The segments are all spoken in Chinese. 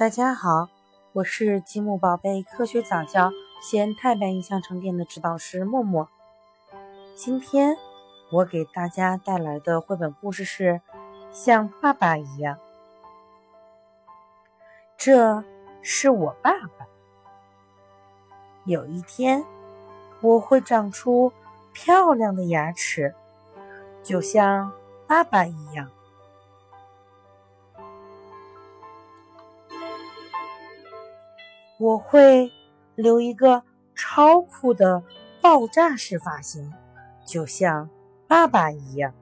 大家好，我是积木宝贝科学早教西安太白印象城店的指导师默默。今天我给大家带来的绘本故事是《像爸爸一样》。这是我爸爸。有一天，我会长出漂亮的牙齿，就像爸爸一样。我会留一个超酷的爆炸式发型，就像爸爸一样。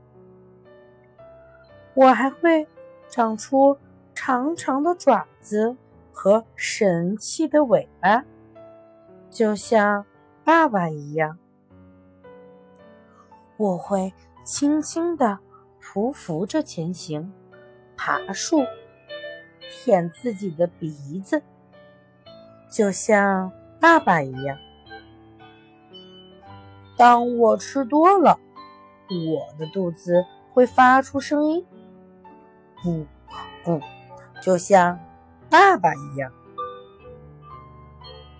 我还会长出长长的爪子和神气的尾巴，就像爸爸一样。我会轻轻地匍匐着前行，爬树，舔自己的鼻子。就像爸爸一样，当我吃多了，我的肚子会发出声音，咕咕，就像爸爸一样。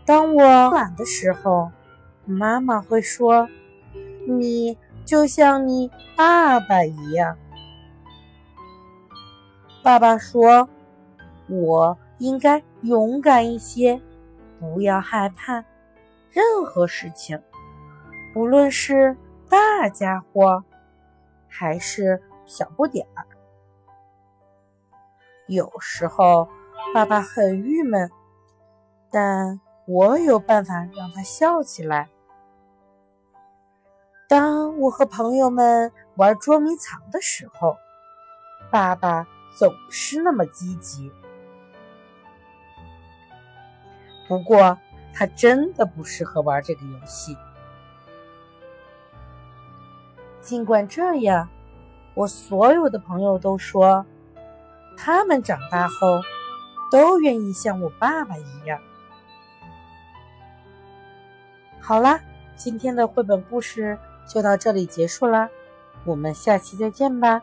当我懒的时候，妈妈会说：“你就像你爸爸一样。”爸爸说：“我应该勇敢一些。”不要害怕，任何事情，不论是大家伙还是小不点儿。有时候爸爸很郁闷，但我有办法让他笑起来。当我和朋友们玩捉迷藏的时候，爸爸总是那么积极。不过，他真的不适合玩这个游戏。尽管这样，我所有的朋友都说，他们长大后都愿意像我爸爸一样。好啦，今天的绘本故事就到这里结束啦，我们下期再见吧。